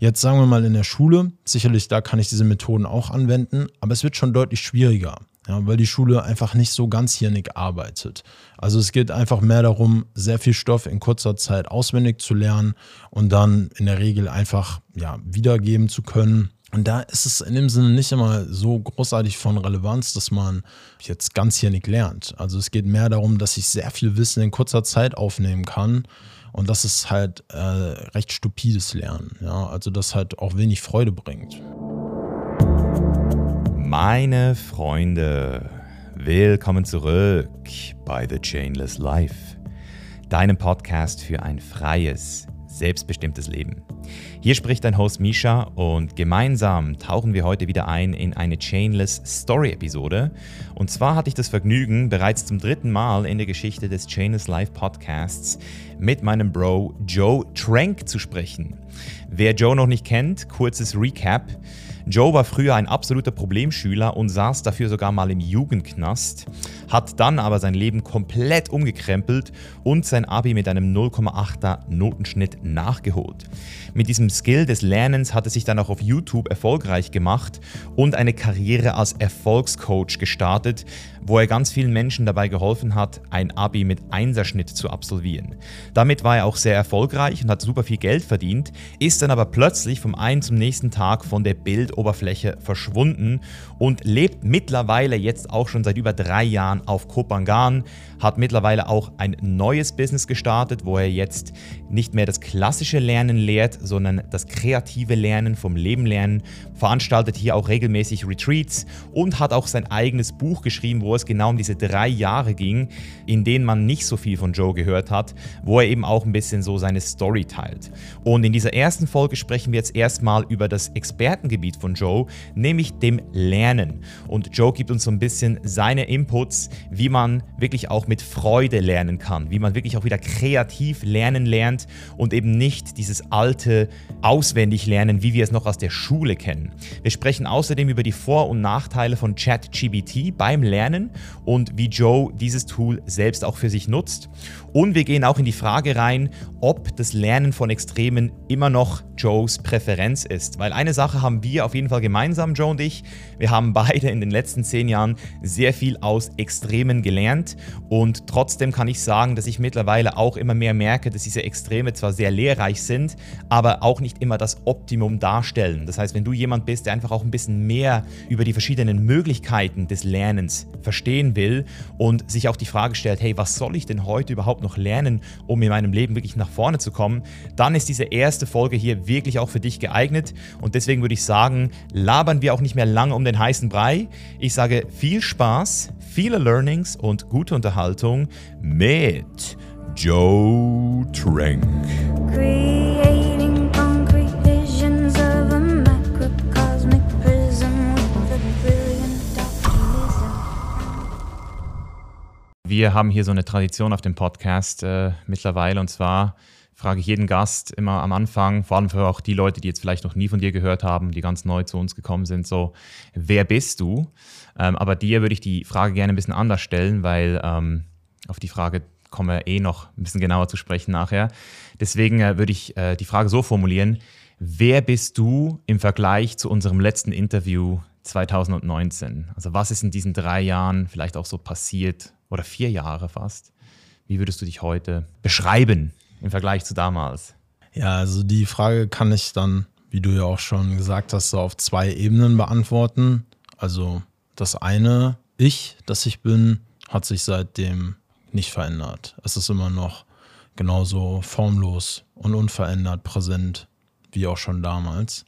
Jetzt sagen wir mal in der Schule, sicherlich da kann ich diese Methoden auch anwenden, aber es wird schon deutlich schwieriger, ja, weil die Schule einfach nicht so ganzjährig arbeitet. Also es geht einfach mehr darum, sehr viel Stoff in kurzer Zeit auswendig zu lernen und dann in der Regel einfach ja, wiedergeben zu können. Und da ist es in dem Sinne nicht immer so großartig von Relevanz, dass man jetzt ganzjährig lernt. Also es geht mehr darum, dass ich sehr viel Wissen in kurzer Zeit aufnehmen kann und das ist halt äh, recht stupides Lernen. Ja? Also das halt auch wenig Freude bringt. Meine Freunde, willkommen zurück bei The Chainless Life, deinem Podcast für ein freies, selbstbestimmtes Leben. Hier spricht dein Host Misha und gemeinsam tauchen wir heute wieder ein in eine Chainless Story Episode. Und zwar hatte ich das Vergnügen, bereits zum dritten Mal in der Geschichte des Chainless Live Podcasts mit meinem Bro Joe Trank zu sprechen. Wer Joe noch nicht kennt, kurzes Recap. Joe war früher ein absoluter Problemschüler und saß dafür sogar mal im Jugendknast, hat dann aber sein Leben komplett umgekrempelt und sein Abi mit einem 0,8er Notenschnitt nachgeholt. Mit diesem Skill des Lernens hat er sich dann auch auf YouTube erfolgreich gemacht und eine Karriere als Erfolgscoach gestartet, wo er ganz vielen Menschen dabei geholfen hat, ein Abi mit Einserschnitt zu absolvieren. Damit war er auch sehr erfolgreich und hat super viel Geld verdient, ist dann aber plötzlich vom einen zum nächsten Tag von der Bildoberfläche verschwunden und lebt mittlerweile jetzt auch schon seit über drei Jahren auf Kopangan, hat mittlerweile auch ein neues Business gestartet, wo er jetzt nicht mehr das klassische Lernen lehrt, sondern das kreative Lernen vom Leben lernen, veranstaltet hier auch regelmäßig Retreats und hat auch sein eigenes Buch geschrieben, wo es genau um diese drei Jahre ging, in denen man nicht so viel von Joe gehört hat, wo er eben auch ein bisschen so seine Story teilt. Und in dieser ersten Folge sprechen wir jetzt erstmal über das Expertengebiet von Joe, nämlich dem Lernen. Und Joe gibt uns so ein bisschen seine Inputs, wie man wirklich auch mit Freude lernen kann, wie man wirklich auch wieder kreativ lernen lernt und eben nicht dieses alte auswendig lernen, wie wir es noch aus der Schule kennen. Wir sprechen außerdem über die Vor- und Nachteile von ChatGBT beim Lernen und wie Joe dieses Tool selbst auch für sich nutzt. Und wir gehen auch in die Frage rein, ob das Lernen von Extremen immer noch Joes Präferenz ist. Weil eine Sache haben wir auf jeden Fall gemeinsam, Joe und ich. Wir haben beide in den letzten zehn Jahren sehr viel aus Extremen gelernt. Und trotzdem kann ich sagen, dass ich mittlerweile auch immer mehr merke, dass diese Extreme zwar sehr lehrreich sind, aber auch nicht immer das Optimum darstellen. Das heißt, wenn du jemand bist, der einfach auch ein bisschen mehr über die verschiedenen Möglichkeiten des Lernens verstehen will und sich auch die Frage stellt, hey, was soll ich denn heute überhaupt noch lernen, um in meinem Leben wirklich nach vorne zu kommen, dann ist diese erste Folge hier wirklich auch für dich geeignet. Und deswegen würde ich sagen, labern wir auch nicht mehr lange um den heißen Brei. Ich sage viel Spaß, viele Learnings und gute Unterhaltung mit Joe Trank. Wir haben hier so eine Tradition auf dem Podcast äh, mittlerweile und zwar frage ich jeden Gast immer am Anfang, vor allem für auch die Leute, die jetzt vielleicht noch nie von dir gehört haben, die ganz neu zu uns gekommen sind, so, wer bist du? Ähm, aber dir würde ich die Frage gerne ein bisschen anders stellen, weil ähm, auf die Frage kommen wir eh noch ein bisschen genauer zu sprechen nachher. Deswegen äh, würde ich äh, die Frage so formulieren, wer bist du im Vergleich zu unserem letzten Interview 2019? Also was ist in diesen drei Jahren vielleicht auch so passiert oder vier Jahre fast? Wie würdest du dich heute beschreiben im Vergleich zu damals? Ja, also die Frage kann ich dann, wie du ja auch schon gesagt hast, so auf zwei Ebenen beantworten. Also das eine, ich, das ich bin, hat sich seitdem nicht verändert. Es ist immer noch genauso formlos und unverändert präsent wie auch schon damals.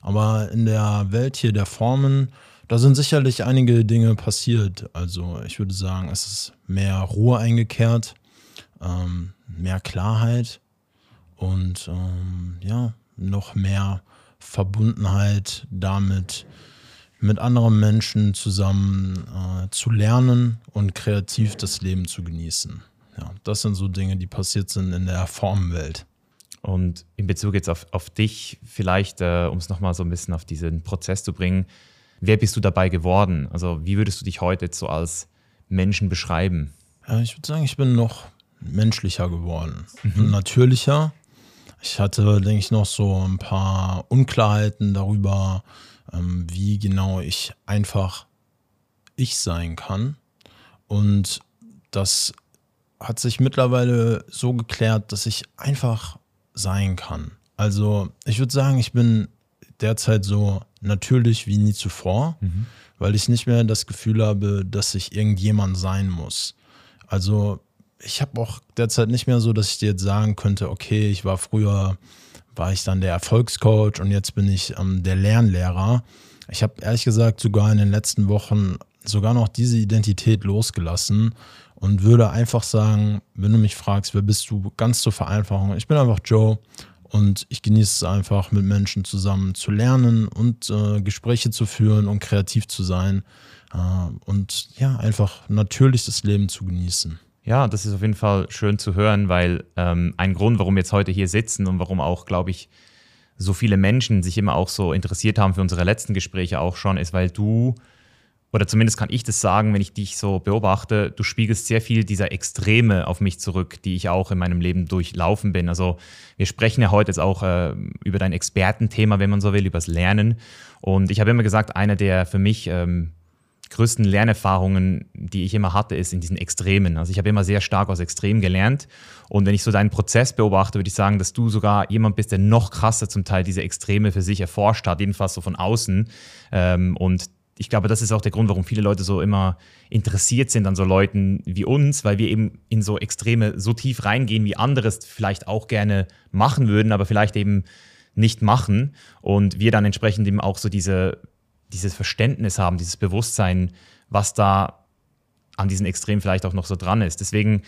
Aber in der Welt hier der Formen, da sind sicherlich einige Dinge passiert. Also ich würde sagen, es ist mehr Ruhe eingekehrt, ähm, mehr Klarheit und ähm, ja, noch mehr Verbundenheit damit, mit anderen Menschen zusammen äh, zu lernen und kreativ das Leben zu genießen. Ja, das sind so Dinge, die passiert sind in der Formenwelt. Und in Bezug jetzt auf, auf dich, vielleicht, äh, um es nochmal so ein bisschen auf diesen Prozess zu bringen, wer bist du dabei geworden? Also wie würdest du dich heute jetzt so als Menschen beschreiben? Ja, ich würde sagen, ich bin noch menschlicher geworden, natürlicher. Ich hatte, denke ich, noch so ein paar Unklarheiten darüber, ähm, wie genau ich einfach ich sein kann. Und das hat sich mittlerweile so geklärt, dass ich einfach sein kann. Also ich würde sagen, ich bin derzeit so natürlich wie nie zuvor, mhm. weil ich nicht mehr das Gefühl habe, dass ich irgendjemand sein muss. Also ich habe auch derzeit nicht mehr so, dass ich dir jetzt sagen könnte, okay, ich war früher, war ich dann der Erfolgscoach und jetzt bin ich ähm, der Lernlehrer. Ich habe ehrlich gesagt sogar in den letzten Wochen sogar noch diese Identität losgelassen und würde einfach sagen, wenn du mich fragst, wer bist du, ganz zur Vereinfachung, ich bin einfach Joe und ich genieße es einfach, mit Menschen zusammen zu lernen und äh, Gespräche zu führen und kreativ zu sein äh, und ja, einfach natürlich das Leben zu genießen. Ja, das ist auf jeden Fall schön zu hören, weil ähm, ein Grund, warum wir jetzt heute hier sitzen und warum auch, glaube ich, so viele Menschen sich immer auch so interessiert haben für unsere letzten Gespräche auch schon, ist, weil du, oder zumindest kann ich das sagen, wenn ich dich so beobachte, du spiegelst sehr viel dieser Extreme auf mich zurück, die ich auch in meinem Leben durchlaufen bin. Also wir sprechen ja heute jetzt auch äh, über dein Expertenthema, wenn man so will, übers Lernen. Und ich habe immer gesagt, einer der für mich ähm, größten Lernerfahrungen, die ich immer hatte, ist in diesen Extremen. Also ich habe immer sehr stark aus Extremen gelernt. Und wenn ich so deinen Prozess beobachte, würde ich sagen, dass du sogar jemand bist, der noch krasser zum Teil diese Extreme für sich erforscht hat, jedenfalls so von außen. Ähm, und ich glaube, das ist auch der Grund, warum viele Leute so immer interessiert sind an so Leuten wie uns, weil wir eben in so Extreme so tief reingehen, wie andere es vielleicht auch gerne machen würden, aber vielleicht eben nicht machen. Und wir dann entsprechend eben auch so diese dieses Verständnis haben, dieses Bewusstsein, was da an diesen Extremen vielleicht auch noch so dran ist. Deswegen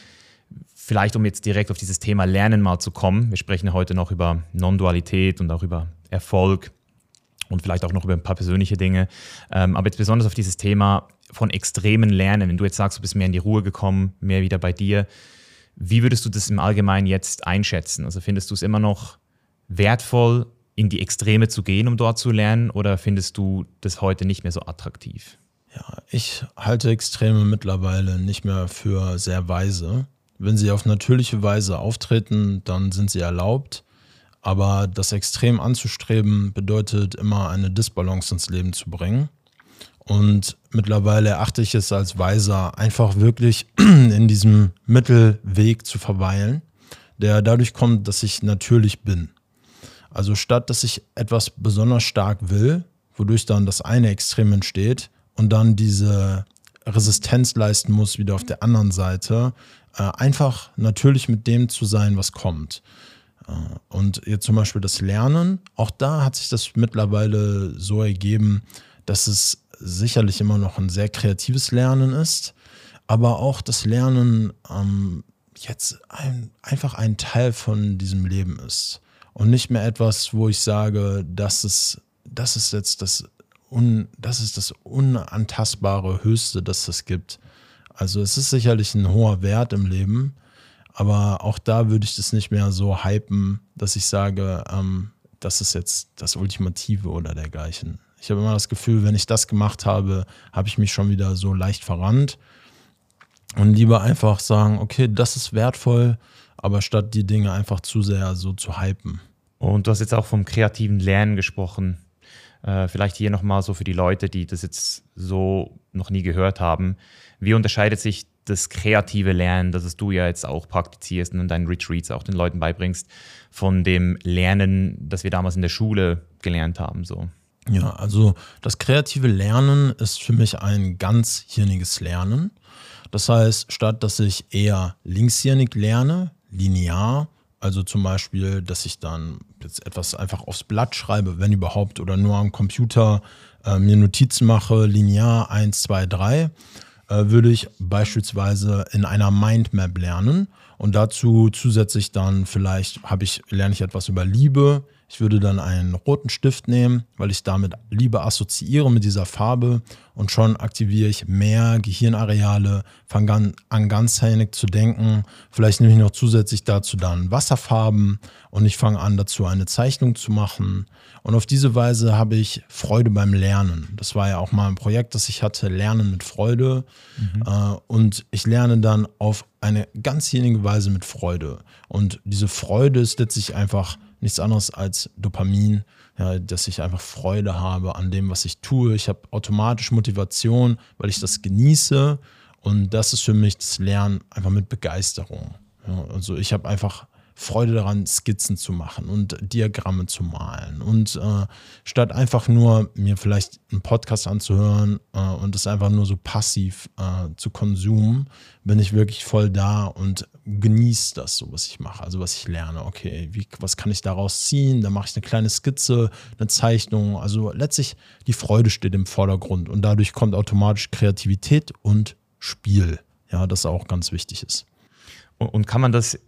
vielleicht, um jetzt direkt auf dieses Thema Lernen mal zu kommen. Wir sprechen heute noch über Non-Dualität und auch über Erfolg und vielleicht auch noch über ein paar persönliche Dinge. Ähm, aber jetzt besonders auf dieses Thema von extremen Lernen. Wenn du jetzt sagst, du bist mehr in die Ruhe gekommen, mehr wieder bei dir, wie würdest du das im Allgemeinen jetzt einschätzen? Also findest du es immer noch wertvoll, in die Extreme zu gehen, um dort zu lernen? Oder findest du das heute nicht mehr so attraktiv? Ja, ich halte Extreme mittlerweile nicht mehr für sehr weise. Wenn sie auf natürliche Weise auftreten, dann sind sie erlaubt. Aber das Extrem anzustreben bedeutet immer eine Disbalance ins Leben zu bringen. Und mittlerweile erachte ich es als weiser, einfach wirklich in diesem Mittelweg zu verweilen, der dadurch kommt, dass ich natürlich bin. Also statt dass ich etwas besonders stark will, wodurch dann das eine Extrem entsteht und dann diese Resistenz leisten muss, wieder auf der anderen Seite, äh, einfach natürlich mit dem zu sein, was kommt. Äh, und jetzt zum Beispiel das Lernen, auch da hat sich das mittlerweile so ergeben, dass es sicherlich immer noch ein sehr kreatives Lernen ist, aber auch das Lernen ähm, jetzt ein, einfach ein Teil von diesem Leben ist und nicht mehr etwas, wo ich sage, das ist, das ist jetzt das, un, das ist das unantastbare Höchste, das es gibt. Also es ist sicherlich ein hoher Wert im Leben, aber auch da würde ich das nicht mehr so hypen, dass ich sage, ähm, das ist jetzt das Ultimative oder dergleichen. Ich habe immer das Gefühl, wenn ich das gemacht habe, habe ich mich schon wieder so leicht verrannt und lieber einfach sagen, okay, das ist wertvoll, aber statt die Dinge einfach zu sehr so zu hypen. Und du hast jetzt auch vom kreativen Lernen gesprochen. Äh, vielleicht hier nochmal so für die Leute, die das jetzt so noch nie gehört haben. Wie unterscheidet sich das kreative Lernen, das du ja jetzt auch praktizierst und in deinen Retreats auch den Leuten beibringst, von dem Lernen, das wir damals in der Schule gelernt haben? So? Ja, also das kreative Lernen ist für mich ein ganzhirniges Lernen. Das heißt, statt dass ich eher linkshirnig lerne, linear, also zum Beispiel, dass ich dann jetzt etwas einfach aufs Blatt schreibe, wenn überhaupt, oder nur am Computer äh, mir Notizen mache, linear 1, 2, 3, äh, würde ich beispielsweise in einer Mindmap lernen. Und dazu zusätzlich dann vielleicht habe ich, lerne ich etwas über Liebe, Ich würde dann einen roten Stift nehmen, weil ich damit lieber assoziiere mit dieser Farbe und schon aktiviere ich mehr Gehirnareale, fange an ganzhändig zu denken. Vielleicht nehme ich noch zusätzlich dazu dann Wasserfarben und ich fange an dazu eine Zeichnung zu machen. Und auf diese Weise habe ich Freude beim Lernen. Das war ja auch mal ein Projekt, das ich hatte, Lernen mit Freude. Äh, und ich lerne dann auf eine ganzjährige Weise mit Freude. Und diese Freude ist letztlich einfach nichts anderes als Dopamin, ja, dass ich einfach Freude habe an dem, was ich tue. Ich habe automatisch Motivation, weil ich das genieße. Und das ist für mich das Lernen einfach mit Begeisterung. Ja, also ich habe einfach Freude daran, Skizzen zu machen und Diagramme zu malen. Und äh, statt einfach nur mir vielleicht einen Podcast anzuhören äh, und es einfach nur so passiv äh, zu konsumen, bin ich wirklich voll da und genieße das so, was ich mache, also was ich lerne. Okay, wie, was kann ich daraus ziehen? Da mache ich eine kleine Skizze, eine Zeichnung. Also letztlich die Freude steht im Vordergrund und dadurch kommt automatisch Kreativität und Spiel. Ja, das auch ganz wichtig ist. Und, kann man das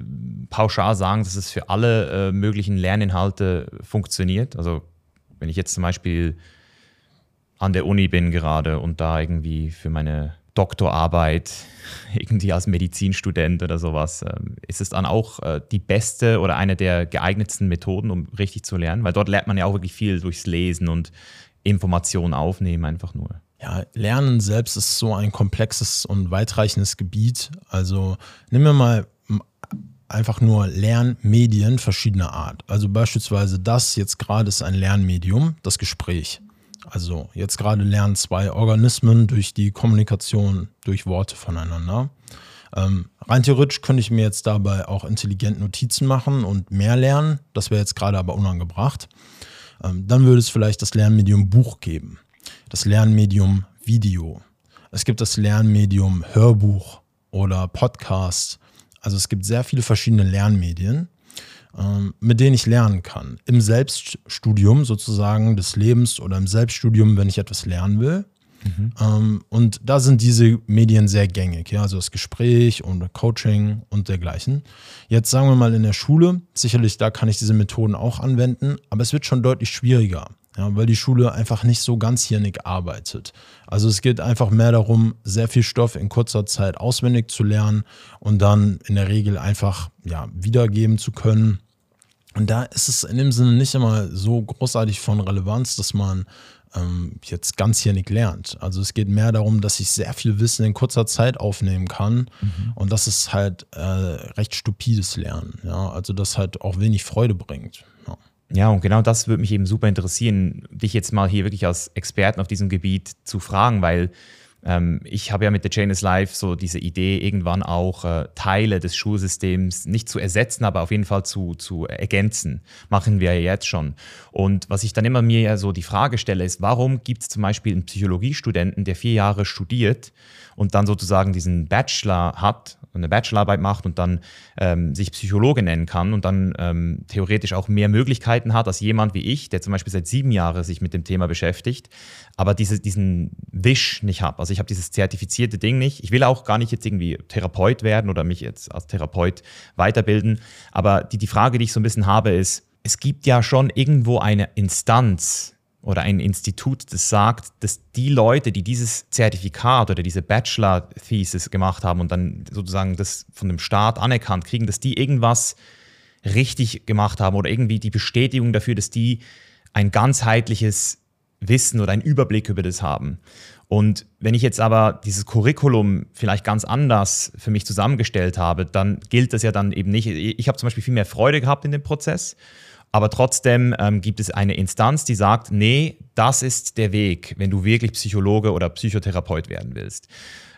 pauschal sagen, dass es für alle äh, möglichen Lerninhalte funktioniert? Also wenn ich jetzt zum Beispiel an der Uni bin gerade und da irgendwie für meine Doktorarbeit irgendwie als Medizinstudent oder sowas, ähm, ist es dann auch äh, die beste oder eine der geeignetsten Methoden, um richtig zu lernen? Weil dort lernt man ja auch wirklich viel durchs Lesen und Informationen aufnehmen einfach nur. Ja, Lernen selbst ist so ein komplexes und weitreichendes Gebiet. Also nehmen wir mal einfach nur Lernmedien verschiedener Art. Also beispielsweise das jetzt gerade ist ein Lernmedium, das Gespräch. Also jetzt gerade lernen zwei Organismen durch die Kommunikation durch Worte voneinander. Ähm, rein theoretisch könnte ich mir jetzt dabei auch intelligent Notizen machen und mehr lernen. Das wäre jetzt gerade aber unangebracht. Ähm, dann würde es vielleicht das Lernmedium Buch geben das Lernmedium Video. Es gibt das Lernmedium Hörbuch oder Podcast. Also es gibt sehr viele verschiedene Lernmedien, ähm, mit denen ich lernen kann. Im Selbststudium sozusagen des Lebens oder im Selbststudium, wenn ich etwas lernen will. Ähm, und da sind diese Medien sehr gängig, ja, also das Gespräch und Coaching und dergleichen. Jetzt sagen wir mal in der Schule, sicherlich da kann ich diese Methoden auch anwenden, aber es wird schon deutlich schwieriger. Ja, weil die Schule einfach nicht so ganzjährig arbeitet. Also es geht einfach mehr darum, sehr viel Stoff in kurzer Zeit auswendig zu lernen und dann in der Regel einfach ja, wiedergeben zu können. Und da ist es in dem Sinne nicht immer so großartig von Relevanz, dass man ähm, jetzt ganzjährig lernt. Also es geht mehr darum, dass ich sehr viel Wissen in kurzer Zeit aufnehmen kann. Mhm. Und das ist halt äh, recht stupides Lernen. Ja? Also das halt auch wenig Freude bringt. Ja. Und genau das würde mich eben super interessieren, dich jetzt mal hier wirklich als Experten auf diesem Gebiet zu fragen, weil ähm, ich habe ja mit The Chain is Life so diese Idee, irgendwann auch äh, Teile des Schulsystems nicht zu ersetzen, aber auf jeden Fall zu, zu ergänzen. Machen wir ja jetzt schon. Und was ich dann immer mir ja so die Frage stelle, ist, warum gibt es zum Beispiel einen Psychologiestudenten, der vier Jahre studiert und dann sozusagen diesen Bachelor hat, eine Bachelorarbeit macht und dann ähm, sich Psychologe nennen kann und dann ähm, theoretisch auch mehr Möglichkeiten hat als jemand wie ich, der zum Beispiel seit sieben Jahren sich mit dem Thema beschäftigt, aber diese, diesen Wisch nicht habe. Also ich habe dieses zertifizierte Ding nicht. Ich will auch gar nicht jetzt irgendwie Therapeut werden oder mich jetzt als Therapeut weiterbilden. Aber die, die Frage, die ich so ein bisschen habe, ist, es gibt ja schon irgendwo eine Instanz, oder ein Institut, das sagt, dass die Leute, die dieses Zertifikat oder diese Bachelor-Thesis gemacht haben und dann sozusagen das von dem Staat anerkannt kriegen, dass die irgendwas richtig gemacht haben oder irgendwie die Bestätigung dafür, dass die ein ganzheitliches Wissen oder einen Überblick über das haben. Und wenn ich jetzt aber dieses Curriculum vielleicht ganz anders für mich zusammengestellt habe, dann gilt das ja dann eben nicht. Ich habe zum Beispiel viel mehr Freude gehabt in dem Prozess aber trotzdem ähm, gibt es eine Instanz, die sagt, nee, das ist der Weg, wenn du wirklich Psychologe oder Psychotherapeut werden willst.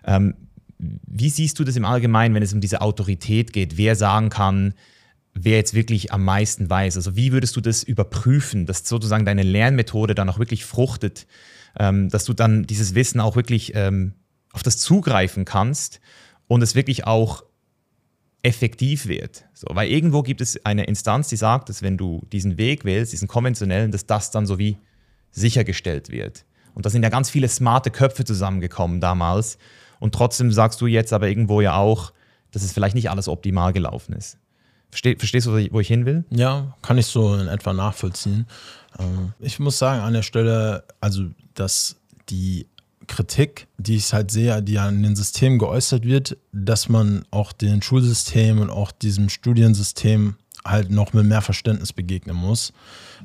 Ähm, wie siehst du das im Allgemeinen, wenn es um diese Autorität geht, wer sagen kann, wer jetzt wirklich am meisten weiß? Also wie würdest du das überprüfen, dass sozusagen deine Lernmethode dann auch wirklich fruchtet, ähm, dass du dann dieses Wissen auch wirklich ähm, auf das zugreifen kannst und es wirklich auch effektiv wird. So, weil irgendwo gibt es eine Instanz, die sagt, dass wenn du diesen Weg wählst, diesen konventionellen, dass das dann so wie sichergestellt wird. Und da sind ja ganz viele smarte Köpfe zusammengekommen damals. Und trotzdem sagst du jetzt aber irgendwo ja auch, dass es vielleicht nicht alles optimal gelaufen ist. Versteh, verstehst du, wo ich, hin will? Ja, kann ich so in etwa nachvollziehen. Ähm, Ich muss sagen, an der Stelle, also, dass die Kritik, die ich halt sehe, die an den Systemen geäußert wird, dass man auch den Schulsystem und auch diesem Studiensystem halt noch mit mehr Verständnis begegnen muss.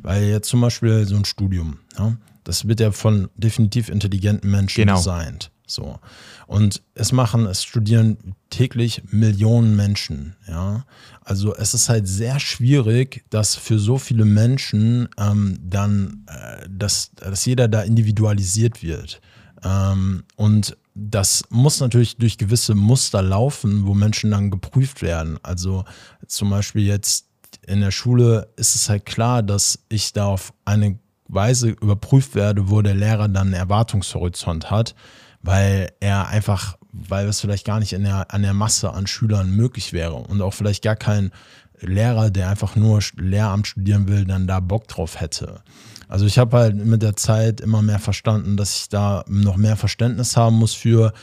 Weil jetzt zum Beispiel so ein Studium, ja, das wird ja von definitiv intelligenten Menschen Genau. designt. So. Und es machen, es studieren täglich Millionen Menschen, ja. Also es ist halt sehr schwierig, dass für so viele Menschen ähm, dann, äh, dass, dass jeder da individualisiert wird. Ähm, und das muss natürlich durch gewisse Muster laufen, wo Menschen dann geprüft werden. Also zum Beispiel jetzt in der Schule ist es halt klar, dass ich da auf eine Weise überprüft werde, wo der Lehrer dann einen Erwartungshorizont hat, weil er einfach, weil es vielleicht gar nicht in der, an der Masse an Schülern möglich wäre und auch vielleicht gar kein Lehrer, der einfach nur Lehramt studieren will, dann da Bock drauf hätte. Also ich habe halt mit der Zeit immer mehr verstanden, dass ich da noch mehr Verständnis haben muss für,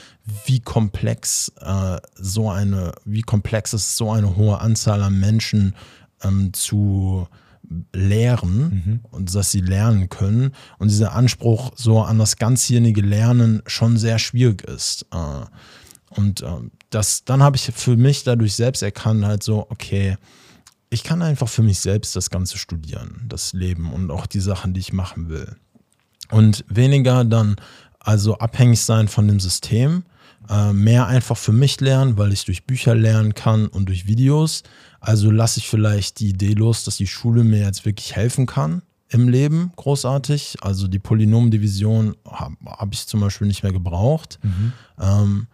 wie komplex äh, so eine, wie komplex ist so eine hohe Anzahl an Menschen ähm, zu lehren und dass sie lernen können und dieser Anspruch so an das ganzjährige Lernen schon sehr schwierig ist. Äh, und ähm, das, dann habe ich für mich dadurch selbst erkannt, halt so, okay, ich kann einfach für mich selbst das Ganze studieren, das Leben und auch die Sachen, die ich machen will. Und weniger dann also abhängig sein von dem System, äh, mehr einfach für mich lernen, weil ich durch Bücher lernen kann und durch Videos. Also lasse ich vielleicht die Idee los, dass die Schule mir jetzt wirklich helfen kann im Leben, großartig. Also die Polynomdivision habe hab ich zum Beispiel nicht mehr gebraucht. Ähm,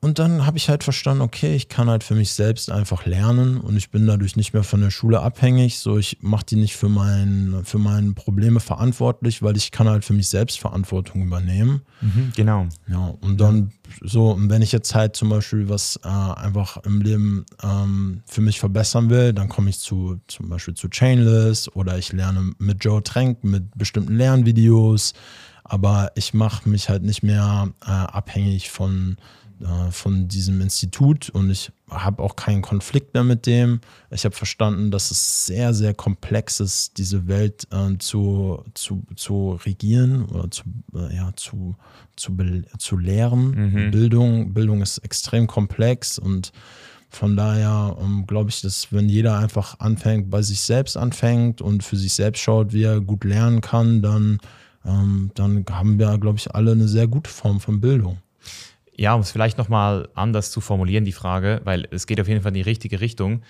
und dann habe ich halt verstanden, okay, ich kann halt für mich selbst einfach lernen und ich bin dadurch nicht mehr von der Schule abhängig. So, ich mache die nicht für, mein, für meine Probleme verantwortlich, weil ich kann halt für mich selbst Verantwortung übernehmen. Genau. Ja, und dann so, und wenn ich jetzt halt zum Beispiel was äh, einfach im Leben ähm, für mich verbessern will, dann komme ich zu zum Beispiel zu Chainless oder ich lerne mit Joe Trank mit bestimmten Lernvideos, aber ich mache mich halt nicht mehr äh, abhängig von äh, von diesem Institut und ich habe auch keinen Konflikt mehr mit dem. Ich habe verstanden, dass es sehr, sehr komplex ist, diese Welt äh, zu, zu, zu regieren oder zu, äh, ja, zu, zu, zu lehren. Bildung, Bildung ist extrem komplex und von daher ähm, glaube ich, dass wenn jeder einfach anfängt, bei sich selbst anfängt und für sich selbst schaut, wie er gut lernen kann, dann, ähm, dann haben wir, glaube ich, alle eine sehr gute Form von Bildung. Ja, um es vielleicht nochmal anders zu formulieren, die Frage, weil es geht auf jeden Fall in die richtige Richtung.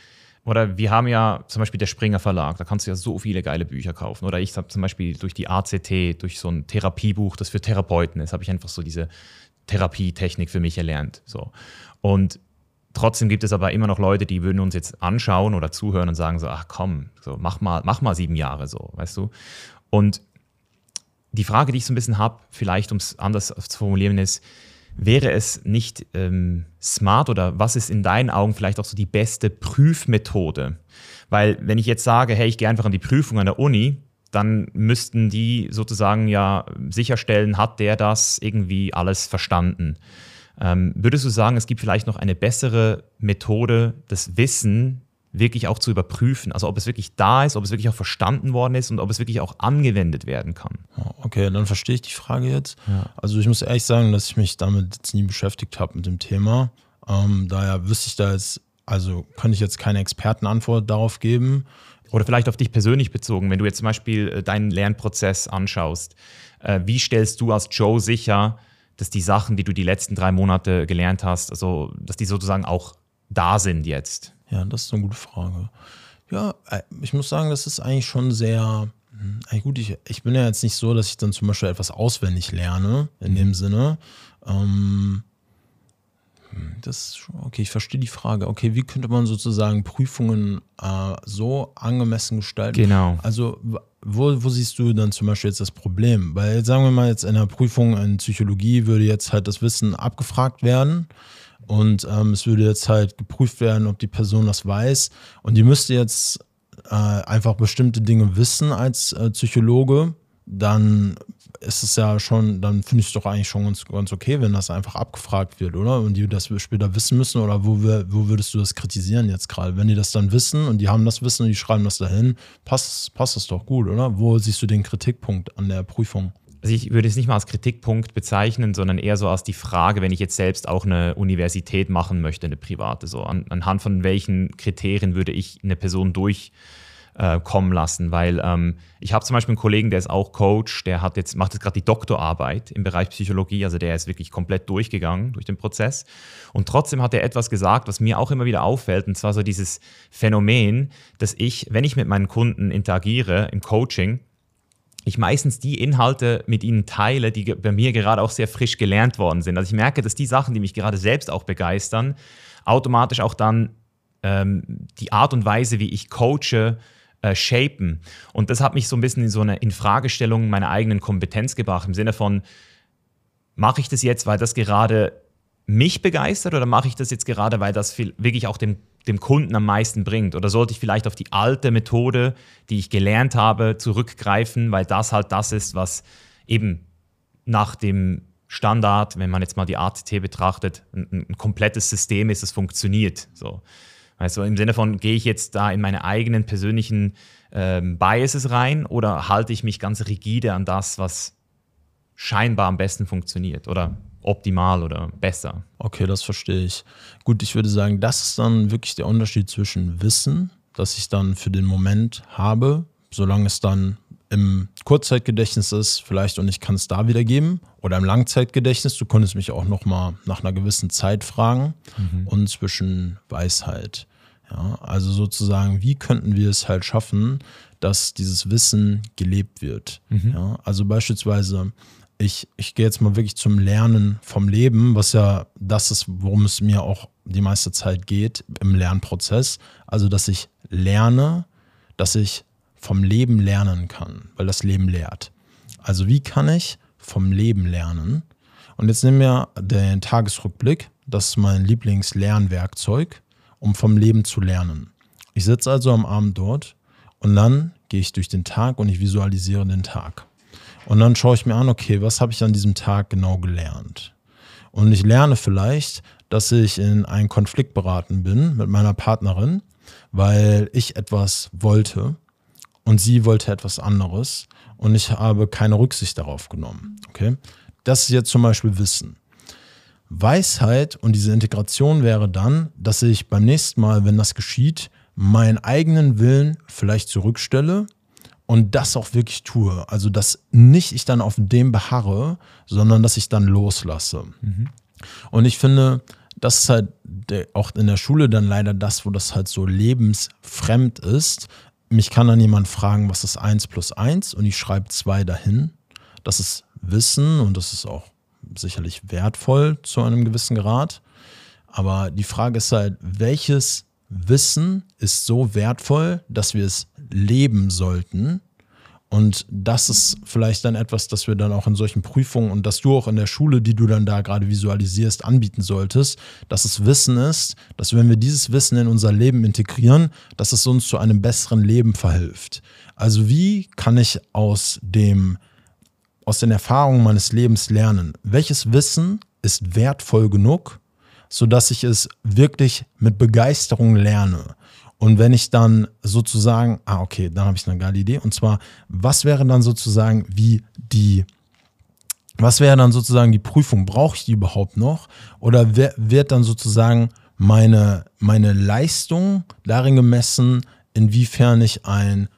Oder wir haben ja zum Beispiel der Springer Verlag, da kannst du ja so viele geile Bücher kaufen. Oder ich habe zum Beispiel durch die ACT, durch so ein Therapiebuch, das für Therapeuten ist, habe ich einfach so diese Therapietechnik für mich erlernt. So. Und trotzdem gibt es aber immer noch Leute, die würden uns jetzt anschauen oder zuhören und sagen so, ach komm, so, mach mal, mach mal sieben Jahre so, weißt du. Und die Frage, die ich so ein bisschen habe, vielleicht um es anders zu formulieren, ist, wäre es nicht ähm, smart oder was ist in deinen Augen vielleicht auch so die beste Prüfmethode? Weil wenn ich jetzt sage, hey, ich gehe einfach an die Prüfung an der Uni, dann müssten die sozusagen ja sicherstellen, hat der das irgendwie alles verstanden? Ähm, würdest du sagen, es gibt vielleicht noch eine bessere Methode, das Wissen wirklich auch zu überprüfen? Also ob es wirklich da ist, ob es wirklich auch verstanden worden ist und ob es wirklich auch angewendet werden kann? Ja, Okay, dann verstehe ich die Frage jetzt. Also ich muss ehrlich sagen, dass ich mich damit jetzt nie beschäftigt habe mit dem Thema. Ähm, daher wüsste ich da jetzt, also könnte ich jetzt keine Expertenantwort darauf geben. Oder vielleicht auf dich persönlich bezogen, wenn du jetzt zum Beispiel äh, deinen Lernprozess anschaust, äh, wie stellst du als Joe sicher, dass die Sachen, die du die letzten drei Monate gelernt hast, also dass die sozusagen auch da sind jetzt? Ja, das ist eine gute Frage. Ja, äh, ich muss sagen, das ist eigentlich schon sehr. hm, eigentlich gut, ich, ich bin ja jetzt nicht so, dass ich dann zum Beispiel etwas auswendig lerne, in dem Sinne. Ähm, hm, das okay, ich verstehe die Frage. Okay, wie könnte man sozusagen Prüfungen äh, so angemessen gestalten? Genau. Also, wo, wo siehst du dann zum Beispiel jetzt das Problem? Weil jetzt sagen wir mal, jetzt in einer Prüfung in Psychologie würde jetzt halt das Wissen abgefragt werden und ähm, es würde jetzt halt geprüft werden, ob die Person das weiß. Und die müsste jetzt äh, einfach bestimmte Dinge wissen als äh, Psychologe. Dann ist es ja schon, dann finde ich es doch eigentlich schon ganz, ganz okay, wenn das einfach abgefragt wird, oder? Und die das später wissen müssen, oder wo, wir, wo würdest du das kritisieren jetzt gerade? Wenn die das dann wissen und die haben das Wissen und die schreiben das dahin, passt, passt das doch gut, oder? Wo siehst du den Kritikpunkt an der Prüfung? Also ich würde es nicht mal als Kritikpunkt bezeichnen, sondern eher so als die Frage, wenn ich jetzt selbst auch eine Universität machen möchte, eine private, so. An, anhand von welchen Kriterien würde ich eine Person durch äh, kommen lassen, weil ähm, ich habe zum Beispiel einen Kollegen, der ist auch Coach, der hat jetzt, macht jetzt gerade die Doktorarbeit im Bereich Psychologie, also der ist wirklich komplett durchgegangen durch den Prozess. Und trotzdem hat er etwas gesagt, was mir auch immer wieder auffällt, und zwar so dieses Phänomen, dass ich, wenn ich mit meinen Kunden interagiere im Coaching, ich meistens die Inhalte mit ihnen teile, die bei mir gerade auch sehr frisch gelernt worden sind. Also ich merke, dass die Sachen, die mich gerade selbst auch begeistern, automatisch auch dann ähm, die Art und Weise, wie ich coache, äh, shapen. Und das hat mich so ein bisschen in so eine Infragestellung meiner eigenen Kompetenz gebracht, im Sinne von, mache ich das jetzt, weil das gerade mich begeistert oder mache ich das jetzt gerade, weil das viel, wirklich auch dem, dem Kunden am meisten bringt? Oder sollte ich vielleicht auf die alte Methode, die ich gelernt habe, zurückgreifen, weil das halt das ist, was eben nach dem Standard, wenn man jetzt mal die ATT betrachtet, ein, ein komplettes System ist, das funktioniert. So. Also im Sinne von, gehe ich jetzt da in meine eigenen persönlichen ähm, Biases rein oder halte ich mich ganz rigide an das, was scheinbar am besten funktioniert oder optimal oder besser? Okay, das verstehe ich. Gut, ich würde sagen, das ist dann wirklich der Unterschied zwischen Wissen, das ich dann für den Moment habe, solange es dann im Kurzzeitgedächtnis ist, vielleicht und ich kann es da wiedergeben, oder im Langzeitgedächtnis, du konntest mich auch nochmal nach einer gewissen Zeit fragen, mhm. und zwischen Weisheit. Ja, also sozusagen, wie könnten wir es halt schaffen, dass dieses Wissen gelebt wird? Mhm. Ja, also beispielsweise, ich, ich gehe jetzt mal wirklich zum Lernen vom Leben, was ja das ist, worum es mir auch die meiste Zeit geht im Lernprozess. Also, dass ich lerne, dass ich vom Leben lernen kann, weil das Leben lehrt. Also wie kann ich vom Leben lernen? Und jetzt nehmen wir den Tagesrückblick. Das ist mein Lieblingslernwerkzeug, um vom Leben zu lernen. Ich sitze also am Abend dort und dann gehe ich durch den Tag und ich visualisiere den Tag. Und dann schaue ich mir an, okay, was habe ich an diesem Tag genau gelernt? Und ich lerne vielleicht, dass ich in einen Konflikt beraten bin mit meiner Partnerin, weil ich etwas wollte und sie wollte etwas anderes und ich habe keine Rücksicht darauf genommen. Okay? Das ist jetzt zum Beispiel Wissen. Weisheit und diese Integration wäre dann, dass ich beim nächsten Mal, wenn das geschieht, meinen eigenen Willen vielleicht zurückstelle und das auch wirklich tue. Also, dass nicht ich dann auf dem beharre, sondern dass ich dann loslasse. Mhm. Und ich finde, das ist halt auch in der Schule dann leider das, wo das halt so lebensfremd ist, mich kann dann jemand fragen, was ist 1 plus 1 und ich schreibe 2 dahin. Das ist Wissen und das ist auch sicherlich wertvoll zu einem gewissen Grad. Aber die Frage ist halt, welches Wissen ist so wertvoll, dass wir es leben sollten und das ist vielleicht dann etwas, das wir dann auch in solchen Prüfungen und dass du auch in der Schule, die du dann da gerade visualisierst, anbieten solltest, dass es Wissen ist, dass wenn wir dieses Wissen in unser Leben integrieren, dass es uns zu einem besseren Leben verhilft. Also wie kann ich aus dem aus den Erfahrungen meines Lebens lernen? Welches Wissen ist wertvoll genug, sodass ich es wirklich mit Begeisterung lerne? Und wenn ich dann sozusagen, ah, okay, dann habe ich eine geile Idee. Und zwar, was wäre dann sozusagen wie die, was wäre dann sozusagen die Prüfung? Brauche ich die überhaupt noch? Oder wird dann sozusagen meine, meine Leistung darin gemessen, inwiefern ich ein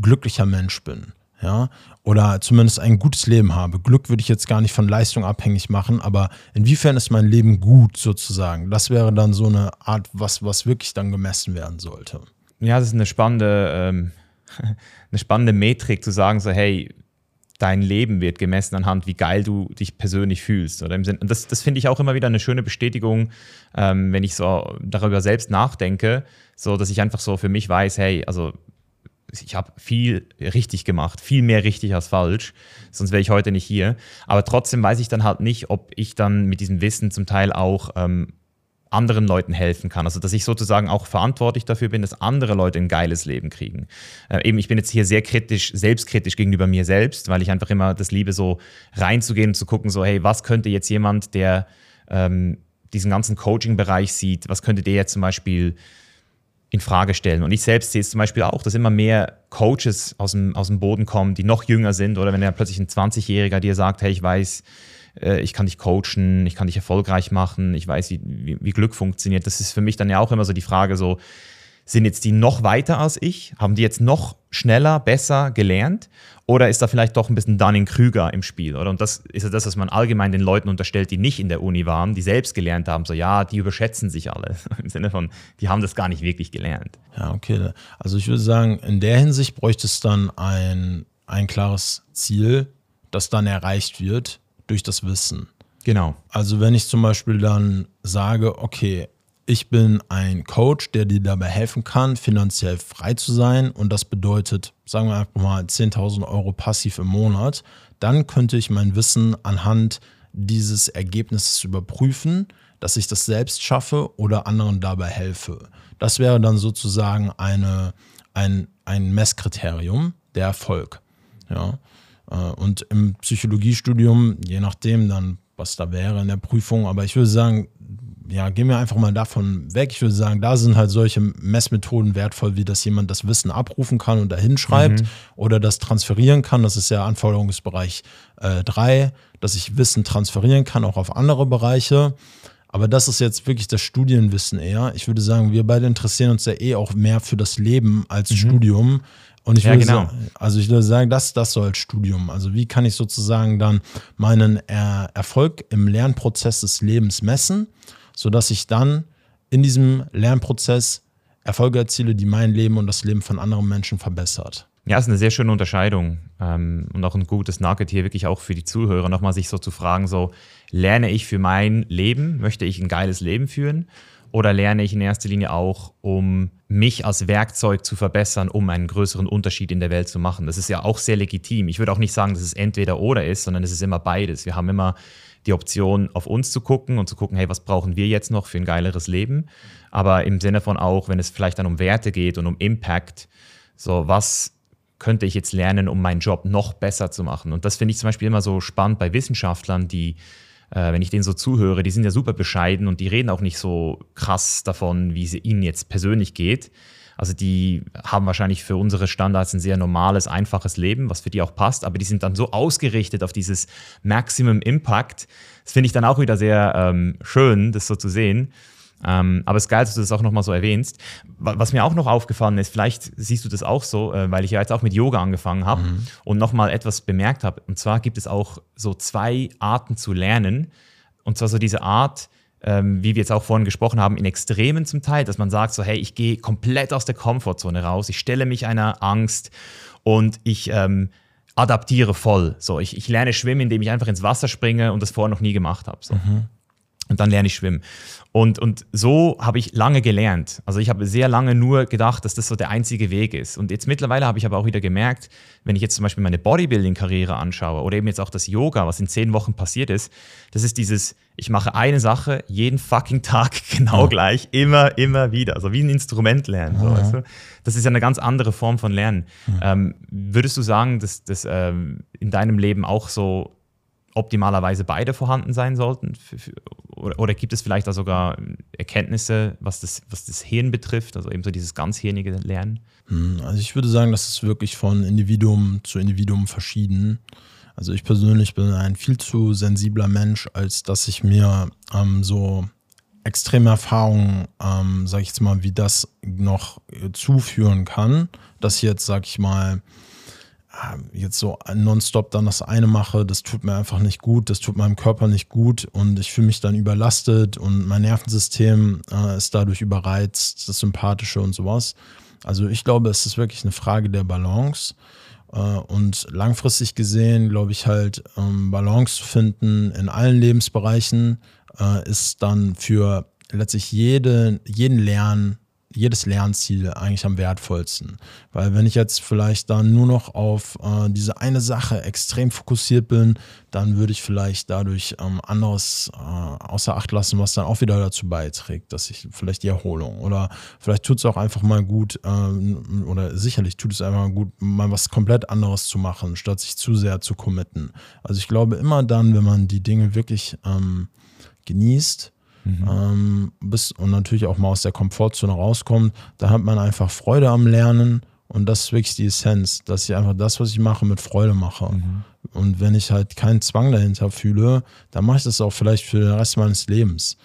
glücklicher Mensch bin? Ja, oder zumindest ein gutes Leben habe. Glück würde ich jetzt gar nicht von Leistung abhängig machen, aber inwiefern ist mein Leben gut sozusagen? Das wäre dann so eine Art, was, was wirklich dann gemessen werden sollte. Ja, das ist eine spannende, ähm, eine spannende Metrik zu sagen, so hey, dein Leben wird gemessen anhand, wie geil du dich persönlich fühlst. Oder im Sinn, und das, das finde ich auch immer wieder eine schöne Bestätigung, ähm, wenn ich so darüber selbst nachdenke, so dass ich einfach so für mich weiß, hey, also ich habe viel richtig gemacht, viel mehr richtig als falsch, sonst wäre ich heute nicht hier. Aber trotzdem weiß ich dann halt nicht, ob ich dann mit diesem Wissen zum Teil auch ähm, anderen Leuten helfen kann. Also dass ich sozusagen auch verantwortlich dafür bin, dass andere Leute ein geiles Leben kriegen. Äh, eben, ich bin jetzt hier sehr kritisch, selbstkritisch gegenüber mir selbst, weil ich einfach immer das liebe, so reinzugehen und zu gucken, so, hey, was könnte jetzt jemand, der ähm, diesen ganzen Coaching-Bereich sieht, was könnte der jetzt zum Beispiel in Frage stellen. Und ich selbst sehe es zum Beispiel auch, dass immer mehr Coaches aus dem, aus dem Boden kommen, die noch jünger sind. Oder wenn ja plötzlich ein 20-Jähriger dir sagt, hey, ich weiß, äh, ich kann dich coachen, ich kann dich erfolgreich machen, ich weiß, wie, wie, wie Glück funktioniert. Das ist für mich dann ja auch immer so die Frage, so, sind jetzt die noch weiter als ich? Haben die jetzt noch schneller, besser gelernt? Oder ist da vielleicht doch ein bisschen Dunning-Krüger im Spiel? Oder? Und das ist ja das, was man allgemein den Leuten unterstellt, die nicht in der Uni waren, die selbst gelernt haben. So, ja, die überschätzen sich alle. Im Sinne von, die haben das gar nicht wirklich gelernt. Ja, okay. Also ich würde sagen, in der Hinsicht bräuchte es dann ein, ein klares Ziel, das dann erreicht wird durch das Wissen. Genau. Also wenn ich zum Beispiel dann sage, okay, ich bin ein Coach, der dir dabei helfen kann, finanziell frei zu sein und das bedeutet, sagen wir einfach mal 10.000 Euro passiv im Monat, dann könnte ich mein Wissen anhand dieses Ergebnisses überprüfen, dass ich das selbst schaffe oder anderen dabei helfe. Das wäre dann sozusagen eine, ein, ein Messkriterium, der Erfolg. Ja. Äh, und im Psychologiestudium, je nachdem dann, was da wäre in der Prüfung, aber ich würde sagen, ja, gehen wir einfach mal davon weg. Ich würde sagen, da sind halt solche Messmethoden wertvoll, wie dass jemand das Wissen abrufen kann und da hinschreibt mhm. oder das transferieren kann. Das ist ja Anforderungsbereich 3, äh, dass ich Wissen transferieren kann, auch auf andere Bereiche. Aber das ist jetzt wirklich das Studienwissen eher. Ich würde sagen, wir beide interessieren uns ja eh auch mehr für das Leben als mhm. Studium. Und ich ja, würde genau. sagen, also ich würde sagen, das, das so als Studium. Also wie kann ich sozusagen dann meinen er Erfolg im Lernprozess des Lebens messen? Sodass ich dann in diesem Lernprozess Erfolge erziele, die mein Leben und das Leben von anderen Menschen verbessert. Ja, ist eine sehr schöne Unterscheidung ähm, und auch ein gutes Nugget hier wirklich auch für die Zuhörer, nochmal sich so zu fragen, so lerne ich für mein Leben, möchte ich ein geiles Leben führen oder lerne ich in erster Linie auch, um mich als Werkzeug zu verbessern, um einen größeren Unterschied in der Welt zu machen? Das ist ja auch sehr legitim. Ich würde auch nicht sagen, dass es entweder oder ist, sondern es ist immer beides. Wir haben immer die Option, auf uns zu gucken und zu gucken, hey, was brauchen wir jetzt noch für ein geileres Leben? Aber im Sinne von auch, wenn es vielleicht dann um Werte geht und um Impact, so was könnte ich jetzt lernen, um meinen Job noch besser zu machen? Und das finde ich zum Beispiel immer so spannend bei Wissenschaftlern, die äh, wenn ich denen so zuhöre, die sind ja super bescheiden und die reden auch nicht so krass davon, wie es ihnen jetzt persönlich geht. Also die haben wahrscheinlich für unsere Standards ein sehr normales, einfaches Leben, was für die auch passt, aber die sind dann so ausgerichtet auf dieses Maximum Impact. Das finde ich dann auch wieder sehr ähm, schön, das so zu sehen. Ähm, aber es ist geil, dass du das auch nochmal so erwähnst. Was mir auch noch aufgefallen ist, vielleicht siehst du das auch so, äh, weil ich ja jetzt auch mit Yoga angefangen habe mhm. und nochmal etwas bemerkt habe. Und zwar gibt es auch so zwei Arten zu lernen. Und zwar so diese Art, ähm, wie wir jetzt auch vorhin gesprochen haben, in Extremen zum Teil, dass man sagt so, hey, ich gehe komplett aus der Komfortzone raus, ich stelle mich einer Angst und ich ähm, adaptiere voll. So, ich, ich lerne schwimmen, indem ich einfach ins Wasser springe und das vorher noch nie gemacht habe. So. Mhm. Und dann lerne ich schwimmen. Und, und so habe ich lange gelernt. Also ich habe sehr lange nur gedacht, dass das so der einzige Weg ist. Und jetzt mittlerweile habe ich aber auch wieder gemerkt, wenn ich jetzt zum Beispiel meine Bodybuilding-Karriere anschaue oder eben jetzt auch das Yoga, was in zehn Wochen passiert ist, das ist dieses, ich mache eine Sache jeden fucking Tag genau ja. gleich, immer, immer wieder. Also wie ein Instrument lernen. So, weißt du? Das ist ja eine ganz andere Form von Lernen. Ja. Ähm, würdest du sagen, dass das ähm, in deinem Leben auch so optimalerweise beide vorhanden sein sollten? Oder, oder, gibt es vielleicht da sogar Erkenntnisse, was das, was das Hirn betrifft, also eben so dieses ganzhirnige Lernen? Hm, also ich würde sagen, das ist wirklich von Individuum zu Individuum verschieden. Also ich persönlich bin ein viel zu sensibler Mensch, als dass ich mir ähm, so extreme Erfahrungen, ähm, sage ich jetzt mal, wie das noch zuführen kann, dass jetzt, sag ich mal, jetzt so nonstop dann das eine mache, das tut mir einfach nicht gut, das tut meinem Körper nicht gut und ich fühle mich dann überlastet und mein Nervensystem äh, ist dadurch überreizt, das Sympathische und sowas. Also ich glaube, es ist wirklich eine Frage der Balance äh, und langfristig gesehen glaube ich halt, ähm, Balance zu finden in allen Lebensbereichen äh, ist dann für letztlich jede, jeden Lernen jedes Lernziel eigentlich am wertvollsten. Weil wenn ich jetzt vielleicht dann nur noch auf äh, diese eine Sache extrem fokussiert bin, dann würde ich vielleicht dadurch ähm, anderes äh, außer Acht lassen, was dann auch wieder dazu beiträgt, dass ich vielleicht die Erholung oder vielleicht tut es auch einfach mal gut äh, oder sicherlich tut es einfach mal gut, mal was komplett anderes zu machen, statt sich zu sehr zu committen. Also ich glaube immer dann, wenn man die Dinge wirklich ähm, genießt, Mhm. Ähm, bis, und natürlich auch mal aus der Komfortzone rauskommt, da hat man einfach Freude am Lernen und das ist wirklich die Essenz, dass ich einfach das, was ich mache, mit Freude mache. Mhm. Und wenn ich halt keinen Zwang dahinter fühle, dann mache ich das auch vielleicht für den Rest meines Lebens.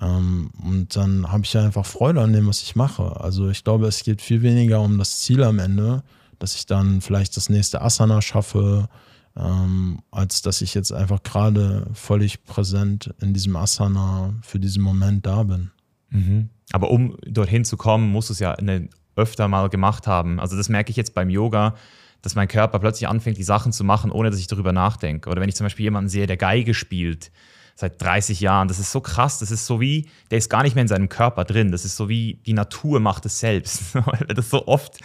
Ähm, und dann habe ich einfach Freude an dem, was ich mache. Also ich glaube, es geht viel weniger um das Ziel am Ende, dass ich dann vielleicht das nächste Asana schaffe, ähm, als dass ich jetzt einfach gerade völlig präsent in diesem Asana für diesen Moment da bin. Mhm. Aber um dorthin zu kommen, musst du es ja eine, öfter mal gemacht haben. Also das merke ich jetzt beim Yoga, dass mein Körper plötzlich anfängt, die Sachen zu machen, ohne dass ich darüber nachdenke. Oder wenn ich zum Beispiel jemanden sehe, der Geige spielt, seit 30 Jahren. Das ist so krass, das ist so wie, der ist gar nicht mehr in seinem Körper drin. Das ist so wie, die Natur macht es selbst, weil das so oft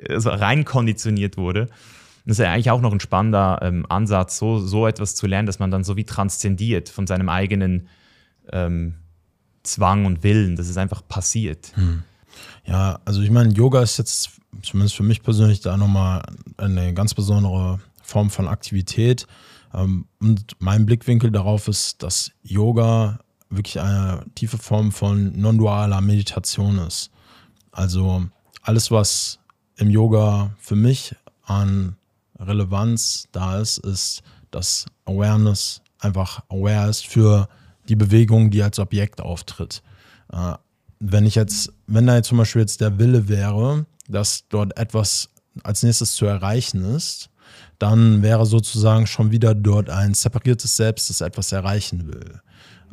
äh, so reinkonditioniert wurde. Das ist ja eigentlich auch noch ein spannender ähm, Ansatz, so, so etwas zu lernen, dass man dann so wie transzendiert von seinem eigenen ähm, Zwang und Willen, dass es einfach passiert. Hm. Ja, also ich meine, Yoga ist jetzt zumindest für mich persönlich da nochmal eine ganz besondere Form von Aktivität. Ähm, und mein Blickwinkel darauf ist, dass Yoga wirklich eine tiefe Form von non-dualer Meditation ist. Also alles, was im Yoga für mich an Relevanz da ist, ist, dass Awareness einfach aware ist für die Bewegung, die als Objekt auftritt. Äh, wenn ich jetzt, wenn da jetzt zum Beispiel jetzt der Wille wäre, dass dort etwas als nächstes zu erreichen ist, dann wäre sozusagen schon wieder dort ein separiertes Selbst, das etwas erreichen will.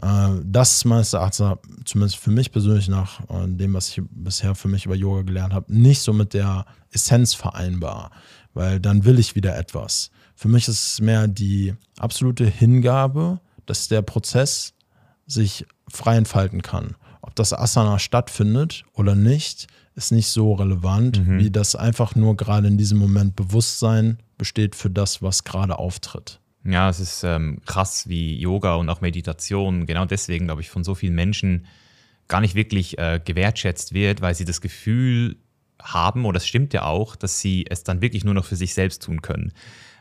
Äh, das ist meines Erachtens, zumindest für mich persönlich nach äh, dem, was ich bisher für mich über Yoga gelernt habe, nicht so mit der Essenz vereinbar weil dann will ich wieder etwas. Für mich ist es mehr die absolute Hingabe, dass der Prozess sich frei entfalten kann. Ob das Asana stattfindet oder nicht, ist nicht so relevant, mhm. wie das einfach nur gerade in diesem Moment Bewusstsein besteht für das, was gerade auftritt. Ja, es ist ähm, krass, wie Yoga und auch Meditation genau deswegen, glaube ich, von so vielen Menschen gar nicht wirklich äh, gewertschätzt wird, weil sie das Gefühl haben, oder es stimmt ja auch, dass sie es dann wirklich nur noch für sich selbst tun können.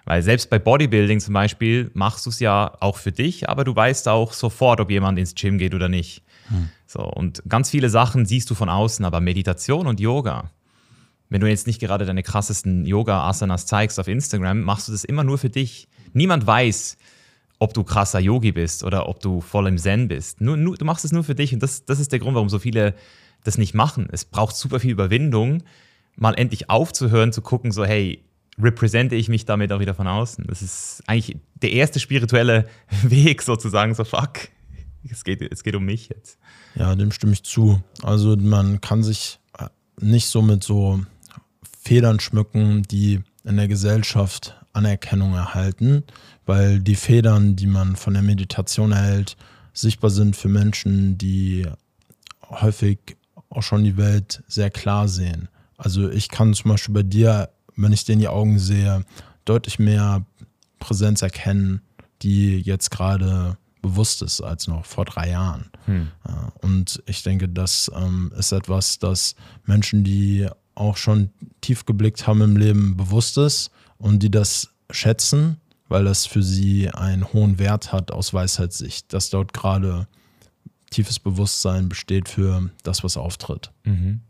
Weil selbst bei Bodybuilding zum Beispiel machst du es ja auch für dich, aber du weißt auch sofort, ob jemand ins Gym geht oder nicht. Hm. So, und ganz viele Sachen siehst du von außen, aber Meditation und Yoga, wenn du jetzt nicht gerade deine krassesten Yoga-Asanas zeigst auf Instagram, machst du das immer nur für dich. Niemand weiß, ob du krasser Yogi bist oder ob du voll im Zen bist. Nur, nur, du machst es nur für dich und das, das ist der Grund, warum so viele das nicht machen. Es braucht super viel Überwindung, mal endlich aufzuhören, zu gucken, so, hey, represente ich mich damit auch wieder von außen. Das ist eigentlich der erste spirituelle Weg sozusagen, so fuck, es geht, es geht um mich jetzt. Ja, dem stimme ich zu. Also man kann sich äh, nicht so mit so Federn schmücken, die in der Gesellschaft Anerkennung erhalten, weil die Federn, die man von der Meditation erhält, sichtbar sind für Menschen, die häufig auch schon die Welt sehr klar sehen. Also ich kann zum Beispiel bei dir, wenn ich dir in die Augen sehe, deutlich mehr Präsenz erkennen, die jetzt gerade bewusst ist als noch vor drei Jahren. Hm. Und ich denke, das ähm, ist etwas, das Menschen, die auch schon tief geblickt haben im Leben, bewusst ist und die das schätzen, weil das für sie einen hohen Wert hat aus Weisheitssicht, dass dort gerade tiefes Bewusstsein besteht für das, was auftritt. Mhm.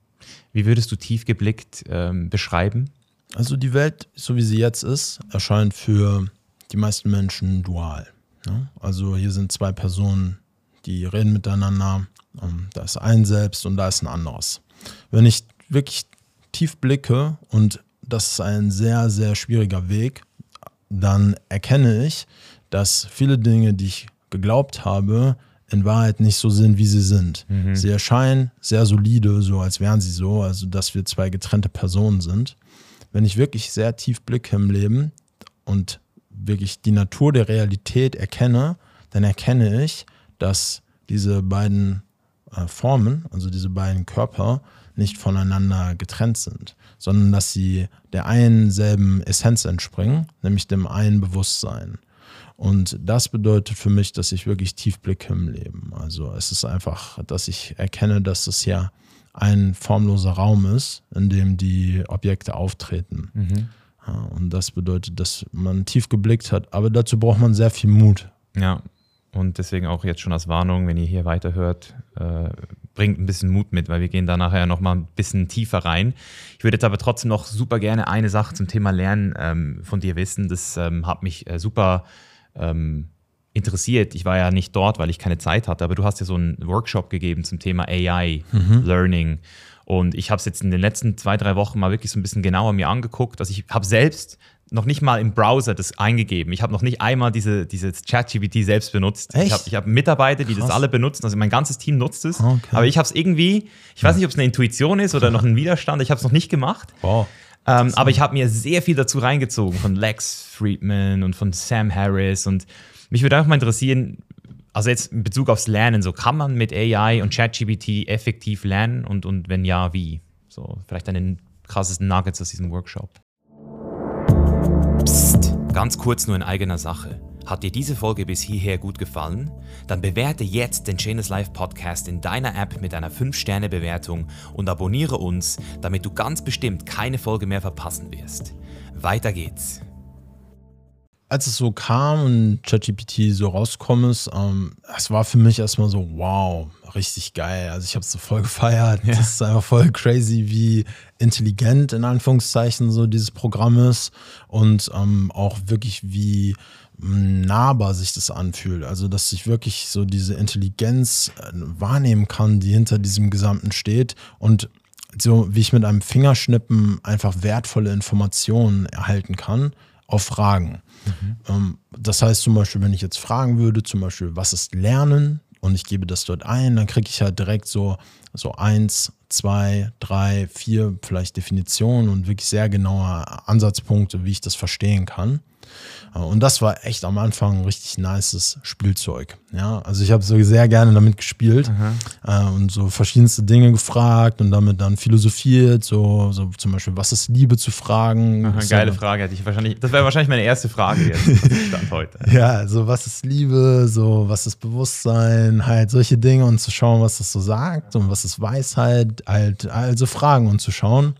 Wie würdest du tief geblickt ähm, beschreiben? Also die Welt, so wie sie jetzt ist, erscheint für die meisten Menschen dual. Ja? Also hier sind zwei Personen, die reden miteinander. Ähm, da ist ein Selbst und da ist ein anderes. Wenn ich wirklich tief blicke und das ist ein sehr, sehr schwieriger Weg, dann erkenne ich, dass viele Dinge, die ich geglaubt habe, in Wahrheit nicht so sind, wie sie sind. Mhm. Sie erscheinen sehr solide, so als wären sie so, also dass wir zwei getrennte Personen sind. Wenn ich wirklich sehr tief blicke im Leben und wirklich die Natur der Realität erkenne, dann erkenne ich, dass diese beiden äh, Formen, also diese beiden Körper, nicht voneinander getrennt sind, sondern dass sie der einen selben Essenz entspringen, nämlich dem einen Bewusstsein. Und das bedeutet für mich, dass ich wirklich tief blicke im Leben. Also es ist einfach, dass ich erkenne, dass es ja ein formloser Raum ist, in dem die Objekte auftreten. Ja, und das bedeutet, dass man tief geblickt hat. Aber dazu braucht man sehr viel Mut. Ja, und deswegen auch jetzt schon als Warnung, wenn ihr hier weiterhört, äh, bringt ein bisschen Mut mit, weil wir gehen da nachher nochmal ein bisschen tiefer rein. Ich würde jetzt aber trotzdem noch super gerne eine Sache zum Thema Lernen ähm, von dir wissen. Das ähm, hat mich äh, super ähm, interessiert. Ich war ja nicht dort, weil ich keine Zeit hatte, aber du hast ja so einen Workshop gegeben zum Thema AI, Learning. Und ich habe es jetzt in den letzten zwei, drei Wochen mal wirklich so ein bisschen genauer mir angeguckt. Also ich habe selbst noch nicht mal im Browser das eingegeben. Ich habe noch nicht einmal diese, diese ChatGPT selbst benutzt. Echt? Ich habe hab Mitarbeiter, die das alle benutzen. Also mein ganzes Team nutzt es. Okay. Aber ich habe es irgendwie, ich weiß nicht, ob es eine Intuition ist oder noch ein Widerstand. Ich habe es noch nicht gemacht. Wow. Ähm, aber ich habe mir sehr viel dazu reingezogen von Lex Friedman und von Sam Harris und mich würde einfach mal interessieren, also jetzt in Bezug aufs Lernen, so kann man mit AI und ChatGPT effektiv lernen und, und wenn ja, wie? So vielleicht einen krassesten Nuggets aus diesem Workshop. Psst, ganz kurz nur in eigener Sache. Hat dir diese Folge bis hierher gut gefallen? Dann bewerte jetzt den Chainless Life Podcast in deiner App mit einer 5-Sterne-Bewertung und abonniere uns, damit du ganz bestimmt keine Folge mehr verpassen wirst. Weiter geht's. als es so kam und ChatGPT so rausgekommen ist, ähm, es war für mich erstmal so, wow, richtig geil. Also ich habe es so voll gefeiert. Das ist einfach voll crazy, wie intelligent in Anführungszeichen so dieses Programm ist und ähm, auch wirklich wie nahbar sich das anfühlt. Also dass ich wirklich so diese Intelligenz äh, wahrnehmen kann, die hinter diesem Gesamten steht und so wie ich mit einem Fingerschnippen einfach wertvolle Informationen erhalten kann auf Fragen. Ähm, das heißt zum Beispiel, wenn ich jetzt fragen würde, zum Beispiel, was ist Lernen? Und ich gebe das dort ein, dann kriege ich halt direkt so, so eins, zwei, drei, vier vielleicht Definitionen und wirklich sehr genaue Ansatzpunkte, wie ich das verstehen kann. Äh, Und das war echt am Anfang ein richtig nices Spielzeug. Ja, also ich habe so sehr gerne damit gespielt äh, und so verschiedenste Dinge gefragt und damit dann philosophiert, so, so zum Beispiel, was ist Liebe zu fragen? Aha, So- geile Frage hätte ich wahrscheinlich. Das wäre wahrscheinlich meine erste Frage jetzt. Stand heute. Ja, also was ist Liebe, so was ist Bewusstsein, halt solche Dinge und zu schauen, was das so sagt und was ist Weisheit, halt also Fragen und zu schauen.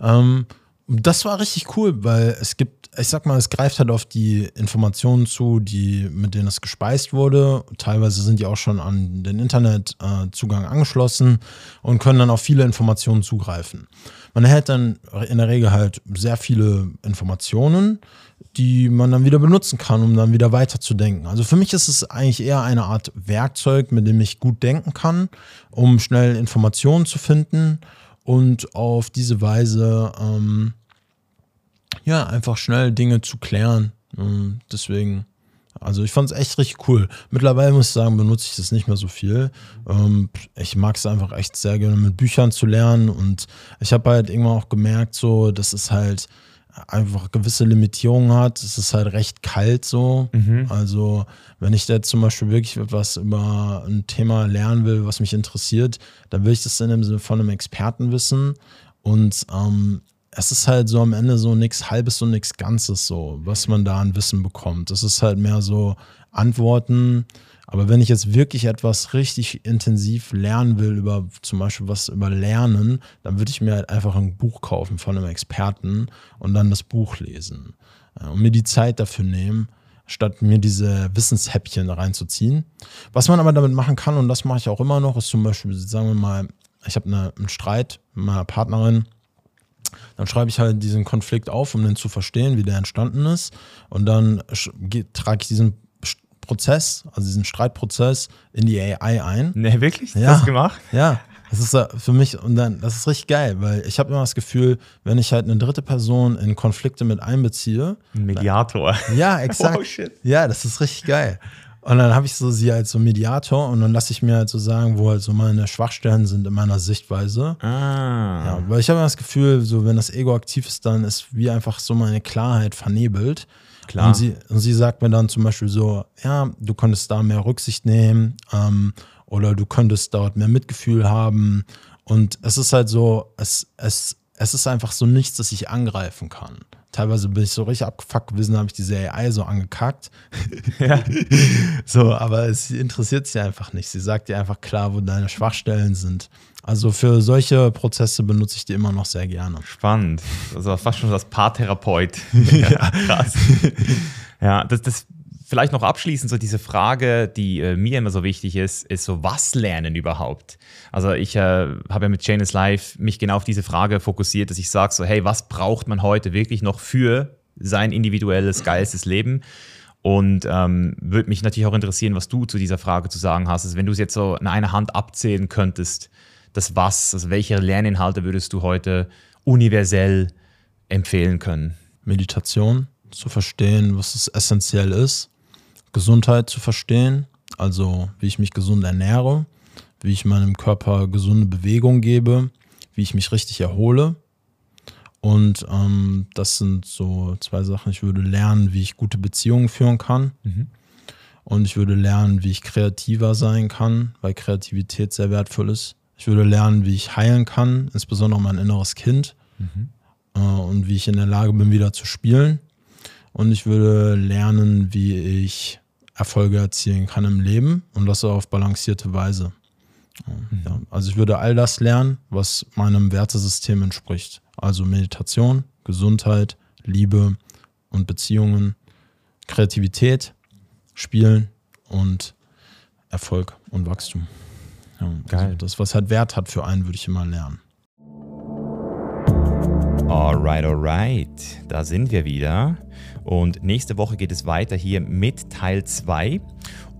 Ähm, das war richtig cool, weil es gibt, ich sag mal, es greift halt auf die Informationen zu, die, mit denen es gespeist wurde. Teilweise sind die auch schon an den Internetzugang äh, angeschlossen und können dann auf viele Informationen zugreifen. Man erhält dann in der Regel halt sehr viele Informationen, die man dann wieder benutzen kann, um dann wieder weiterzudenken. Also für mich ist es eigentlich eher eine Art Werkzeug, mit dem ich gut denken kann, um schnell Informationen zu finden und auf diese Weise ähm, ja einfach schnell Dinge zu klären. Ähm, deswegen, also ich fand es echt richtig cool. Mittlerweile muss ich sagen, benutze ich das nicht mehr so viel. Ähm, ich mag es einfach echt sehr gerne mit Büchern zu lernen und ich habe halt irgendwann auch gemerkt, so, dass es halt einfach gewisse Limitierungen hat. Es ist halt recht kalt so. Also wenn ich jetzt zum Beispiel wirklich etwas über ein Thema lernen will, was mich interessiert, dann will ich das in dem Sinne von einem Experten wissen. Und ähm, es ist halt so am Ende so nichts Halbes und nichts Ganzes so, was man da an Wissen bekommt. Es ist halt mehr so Antworten. Aber wenn ich jetzt wirklich etwas richtig intensiv lernen will, über zum Beispiel was über Lernen, dann würde ich mir halt einfach ein Buch kaufen von einem Experten und dann das Buch lesen. Äh, Und mir die Zeit dafür nehmen, statt mir diese Wissenshäppchen reinzuziehen. Was man aber damit machen kann, und das mache ich auch immer noch, ist zum Beispiel, sagen wir mal, ich habe eine, einen Streit mit meiner Partnerin, dann schreibe ich halt diesen Konflikt auf, um den zu verstehen, wie der entstanden ist. Und dann trage ich diesen Prozess, also diesen Streitprozess, in die AI ein. Ne, wirklich? Ja. Das gemacht? Ja, das ist äh, für mich und dann, das ist richtig geil, weil ich habe immer das Gefühl, wenn ich halt eine dritte Person in Konflikte mit einbeziehe, Ein Mediator. ja, exakt. Wow, shit. Ja, das ist richtig geil. Und dann habe ich so sie als so Mediator und dann lasse ich mir halt so sagen, wo halt so meine Schwachstellen sind in meiner Sichtweise. Ah. Ja, weil ich habe das Gefühl, so wenn das Ego aktiv ist, dann ist wie einfach so meine Klarheit vernebelt. Klar. Und sie, und sie sagt mir dann zum Beispiel so, ja, du könntest da mehr Rücksicht nehmen ähm, oder du könntest dort mehr Mitgefühl haben Und es ist halt so, es, es, es ist einfach so nichts, das ich angreifen kann. Teilweise bin ich so richtig abgefuckt gewesen, habe ich diese AI so angekackt. Ja. So, aber es interessiert sie einfach nicht. Sie sagt dir einfach klar, wo deine Schwachstellen sind. Also für solche Prozesse benutze ich die immer noch sehr gerne. Spannend. Also fast schon das Paartherapeut. ja, krass. Ja, das, das vielleicht noch abschließend so diese Frage, die äh, mir immer so wichtig ist, ist so, was lernen überhaupt? Also ich äh, habe ja mit Janus Live mich genau auf diese Frage fokussiert, dass ich sage so, hey, was braucht man heute wirklich noch für sein individuelles, geilstes Leben? Und ähm, würde mich natürlich auch interessieren, was du zu dieser Frage zu sagen hast. Also wenn du es jetzt so in einer Hand abzählen könntest, das was, also welche Lerninhalte würdest du heute universell empfehlen können? Meditation, zu verstehen, was es essentiell ist. Gesundheit zu verstehen, also wie ich mich gesund ernähre, wie ich meinem Körper gesunde Bewegung gebe, wie ich mich richtig erhole. Und ähm, das sind so zwei Sachen. Ich würde lernen, wie ich gute Beziehungen führen kann. Und ich würde lernen, wie ich kreativer sein kann, weil Kreativität sehr wertvoll ist. Ich würde lernen, wie ich heilen kann, insbesondere mein inneres Kind. Äh, und wie ich in der Lage bin, wieder zu spielen. Und ich würde lernen, wie ich Erfolge erzielen kann im Leben und das auf balancierte Weise. Ja, also ich würde all das lernen, was meinem Wertesystem entspricht. Also Meditation, Gesundheit, Liebe und Beziehungen, Kreativität, Spielen und Erfolg und Wachstum. Ja, Geil. Also das, was halt Wert hat für einen, würde ich immer lernen. Alright, alright. Da sind wir wieder. Und nächste Woche geht es weiter hier mit Teil 2.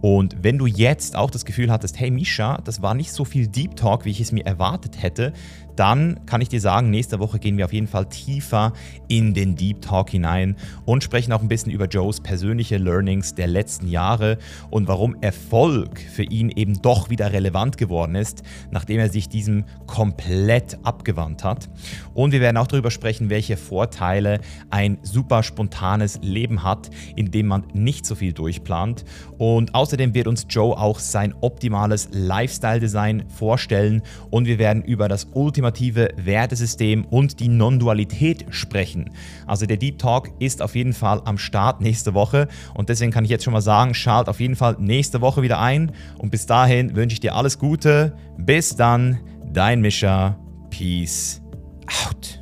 Und wenn du jetzt auch das Gefühl hattest, hey Misha, das war nicht so viel Deep Talk, wie ich es mir erwartet hätte, dann kann ich dir sagen, nächste Woche gehen wir auf jeden Fall tiefer in den Deep Talk hinein und sprechen auch ein bisschen über Joes persönliche Learnings der letzten Jahre und warum Erfolg für ihn eben doch wieder relevant geworden ist, nachdem er sich diesem komplett abgewandt hat. Und wir werden auch darüber sprechen, welche Vorteile ein super spontanes Leben hat, in dem man nicht so viel durchplant. Und außerdem wird uns Joe auch sein optimales Lifestyle-Design vorstellen und wir werden über das ultimative Wertesystem und die Non-Dualität sprechen. Also der Deep Talk ist auf jeden Fall am Start nächste Woche und deswegen kann ich jetzt schon mal sagen, schalt auf jeden Fall nächste Woche wieder ein und bis dahin wünsche ich dir alles Gute. Bis dann, dein Mischa. Peace out.